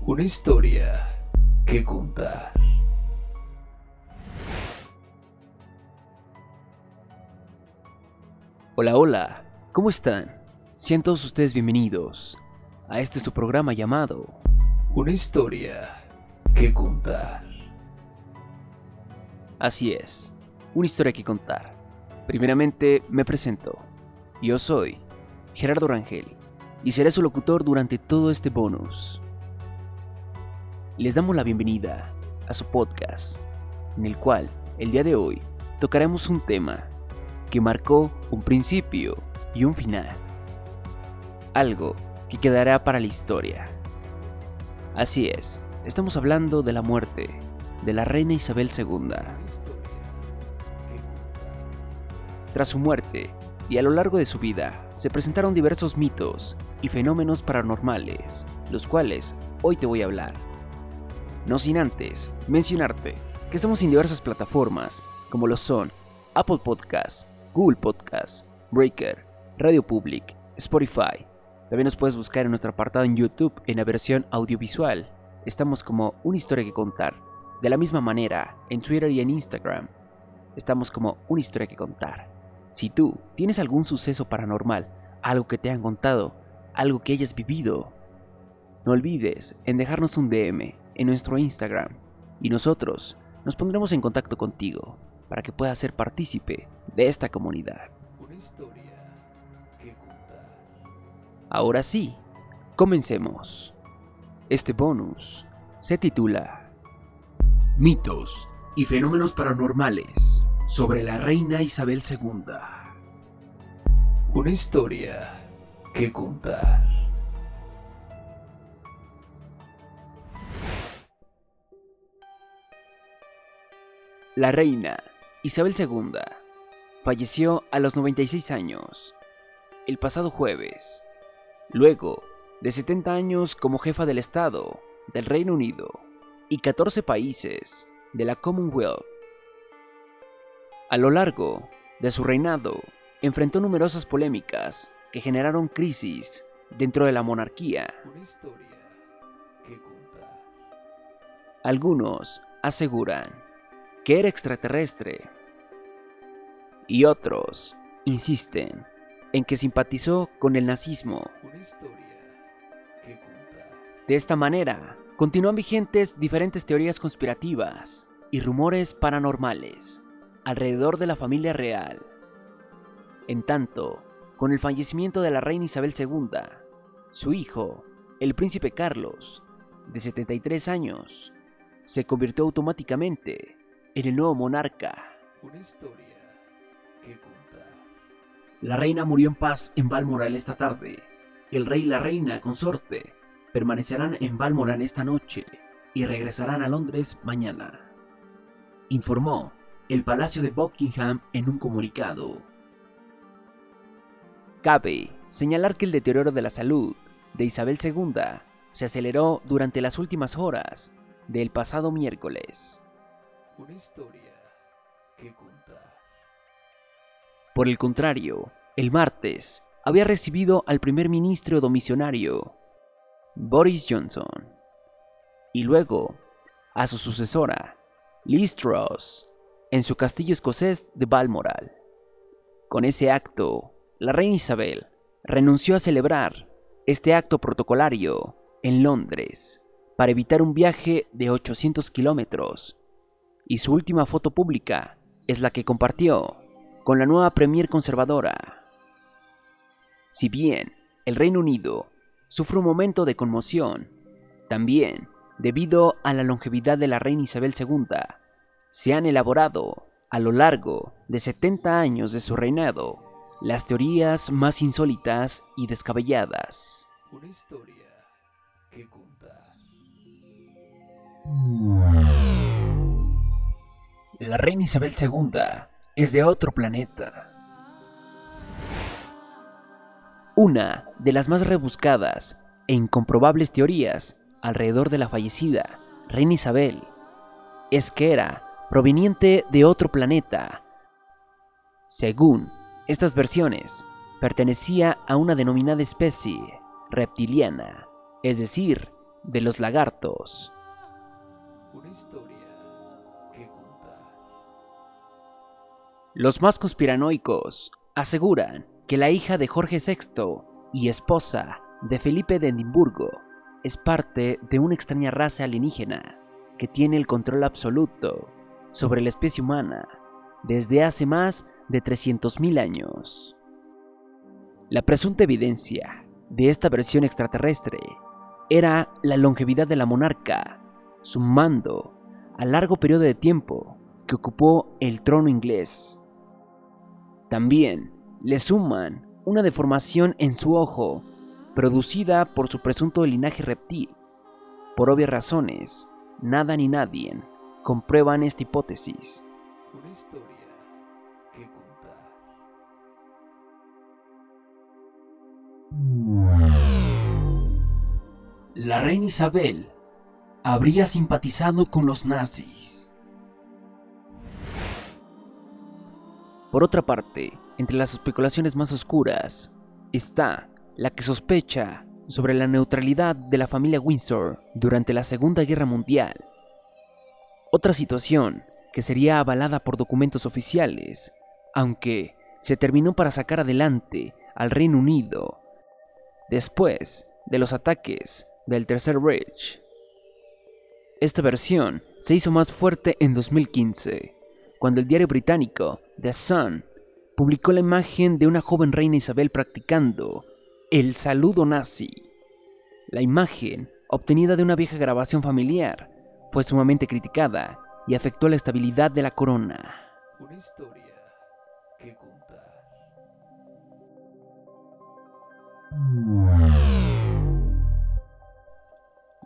Una historia que contar. Hola, hola, ¿cómo están? Sean todos ustedes bienvenidos a este su programa llamado Una historia que contar. Así es, una historia que contar. Primeramente me presento. Yo soy Gerardo Rangel y seré su locutor durante todo este bonus. Les damos la bienvenida a su podcast, en el cual el día de hoy tocaremos un tema que marcó un principio y un final. Algo que quedará para la historia. Así es, estamos hablando de la muerte de la reina Isabel II. Tras su muerte y a lo largo de su vida, se presentaron diversos mitos y fenómenos paranormales, los cuales hoy te voy a hablar. No sin antes mencionarte que estamos en diversas plataformas, como lo son Apple Podcasts, Google Podcasts, Breaker, Radio Public, Spotify. También nos puedes buscar en nuestro apartado en YouTube en la versión audiovisual. Estamos como una historia que contar. De la misma manera, en Twitter y en Instagram, estamos como una historia que contar. Si tú tienes algún suceso paranormal, algo que te han contado, algo que hayas vivido, no olvides en dejarnos un DM en nuestro Instagram y nosotros nos pondremos en contacto contigo para que puedas ser partícipe de esta comunidad. Una historia que contar. Ahora sí, comencemos. Este bonus se titula Mitos y fenómenos paranormales sobre la reina Isabel II. Una historia que contar. La reina Isabel II falleció a los 96 años el pasado jueves, luego de 70 años como jefa del Estado del Reino Unido y 14 países de la Commonwealth. A lo largo de su reinado, enfrentó numerosas polémicas que generaron crisis dentro de la monarquía. Algunos aseguran que era extraterrestre y otros insisten en que simpatizó con el nazismo. De esta manera, continúan vigentes diferentes teorías conspirativas y rumores paranormales alrededor de la familia real. En tanto, con el fallecimiento de la reina Isabel II, su hijo, el príncipe Carlos, de 73 años, se convirtió automáticamente en el nuevo monarca. Una historia que contar. La reina murió en paz en Balmoral esta tarde. El rey y la reina consorte permanecerán en Balmoral esta noche y regresarán a Londres mañana. Informó el Palacio de Buckingham en un comunicado. Cabe señalar que el deterioro de la salud de Isabel II se aceleró durante las últimas horas del pasado miércoles. Una historia que contar. Por el contrario, el martes había recibido al primer ministro domisionario, Boris Johnson, y luego a su sucesora, Liz Truss, en su castillo escocés de Balmoral. Con ese acto, la reina Isabel renunció a celebrar este acto protocolario en Londres para evitar un viaje de 800 kilómetros, y su última foto pública es la que compartió con la nueva premier conservadora. Si bien el Reino Unido sufre un momento de conmoción, también, debido a la longevidad de la reina Isabel II, se han elaborado, a lo largo de 70 años de su reinado, las teorías más insólitas y descabelladas. Una historia que contar. La reina Isabel II es de otro planeta. Una de las más rebuscadas e incomprobables teorías alrededor de la fallecida reina Isabel es que era proveniente de otro planeta. Según estas versiones, pertenecía a una denominada especie reptiliana, es decir, de los lagartos. Una historia que contar. Los más conspiranoicos aseguran que la hija de Jorge VI y esposa de Felipe de Edimburgo es parte de una extraña raza alienígena que tiene el control absoluto sobre la especie humana desde hace más de 300.000 años. La presunta evidencia de esta versión extraterrestre era la longevidad de la monarca, sumando al largo periodo de tiempo que ocupó el trono inglés. También le suman una deformación en su ojo, producida por su presunto linaje reptil. Por obvias razones, nada ni nadie comprueban esta hipótesis. Una historia que contar. La reina Isabel habría simpatizado con los nazis. Por otra parte, entre las especulaciones más oscuras está la que sospecha sobre la neutralidad de la familia Windsor durante la Segunda Guerra Mundial. Otra situación que sería avalada por documentos oficiales, aunque se terminó para sacar adelante al Reino Unido después de los ataques del Tercer Reich. Esta versión se hizo más fuerte en 2015, cuando el diario británico The Sun publicó la imagen de una joven reina Isabel practicando el saludo nazi. La imagen, obtenida de una vieja grabación familiar, fue sumamente criticada y afectó la estabilidad de la corona. Una historia que contar.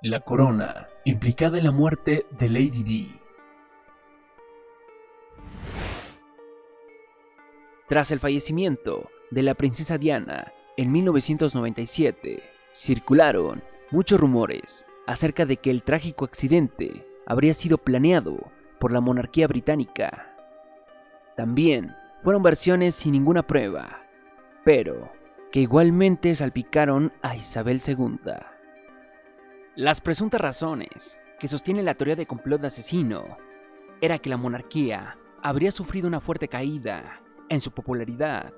La corona, implicada en la muerte de Lady Di. Tras el fallecimiento de la princesa Diana en 1997, circularon muchos rumores acerca de que el trágico accidente habría sido planeado por la monarquía británica. También fueron versiones sin ninguna prueba, pero que igualmente salpicaron a Isabel II. Las presuntas razones que sostiene la teoría de complot de asesino era que la monarquía habría sufrido una fuerte caída en su popularidad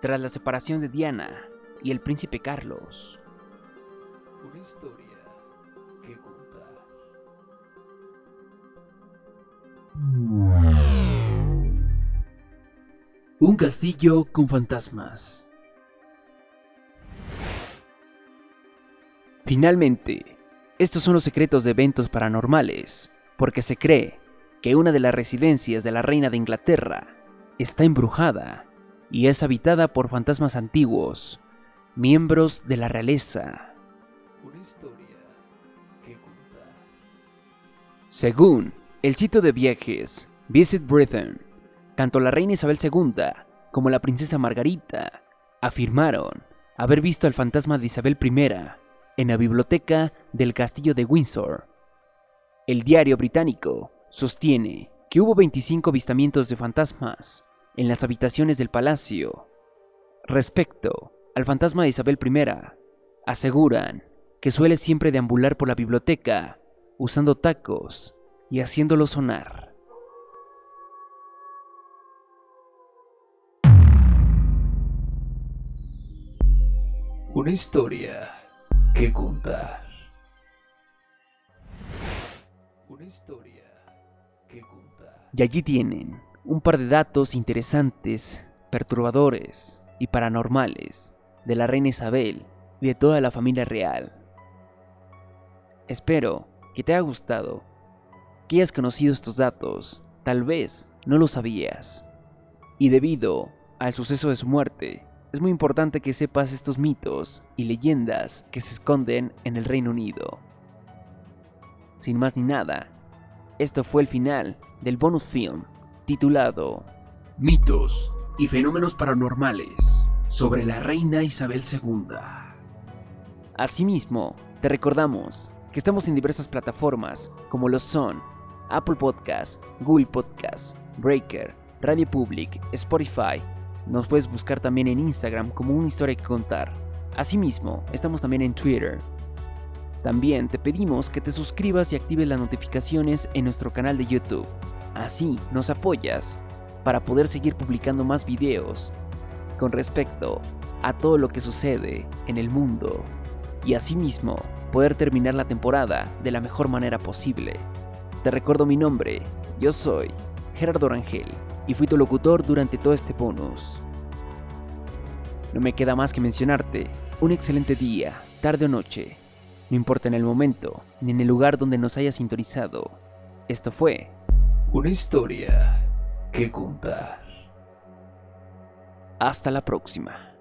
tras la separación de Diana y el príncipe Carlos. Una historia Un castillo con fantasmas. Finalmente, estos son los secretos de eventos paranormales, porque se cree que una de las residencias de la reina de Inglaterra está embrujada y es habitada por fantasmas antiguos, miembros de la realeza. Una historia Según el sitio de viajes Visit Britain, tanto la reina Isabel II como la princesa Margarita afirmaron haber visto al fantasma de Isabel I en la biblioteca del castillo de Windsor. El diario británico sostiene que hubo 25 avistamientos de fantasmas en las habitaciones del palacio. Respecto al fantasma de Isabel I, aseguran que suele siempre deambular por la biblioteca usando tacos y haciéndolo sonar. Una historia que contar. Una historia que contar. Y allí tienen un par de datos interesantes, perturbadores y paranormales de la reina Isabel y de toda la familia real. Espero que te haya gustado, que hayas conocido estos datos, tal vez no lo sabías. Y debido al suceso de su muerte, es muy importante que sepas estos mitos y leyendas que se esconden en el Reino Unido. Sin más ni nada, esto fue el final del bonus film titulado Mitos y fenómenos paranormales sobre la reina Isabel II. Asimismo, te recordamos que estamos en diversas plataformas como lo son Apple Podcasts, Google Podcasts, Breaker, Radio Public, Spotify. Nos puedes buscar también en Instagram como una historia que contar. Asimismo, estamos también en Twitter. También te pedimos que te suscribas y actives las notificaciones en nuestro canal de YouTube. Así nos apoyas para poder seguir publicando más videos con respecto a todo lo que sucede en el mundo y asimismo poder terminar la temporada de la mejor manera posible. Te recuerdo mi nombre, yo soy Gerardo Rangel y fui tu locutor durante todo este bonus. No me queda más que mencionarte un excelente día, tarde o noche, no importa en el momento ni en el lugar donde nos hayas sintonizado. Esto fue Una historia que contar. Hasta la próxima.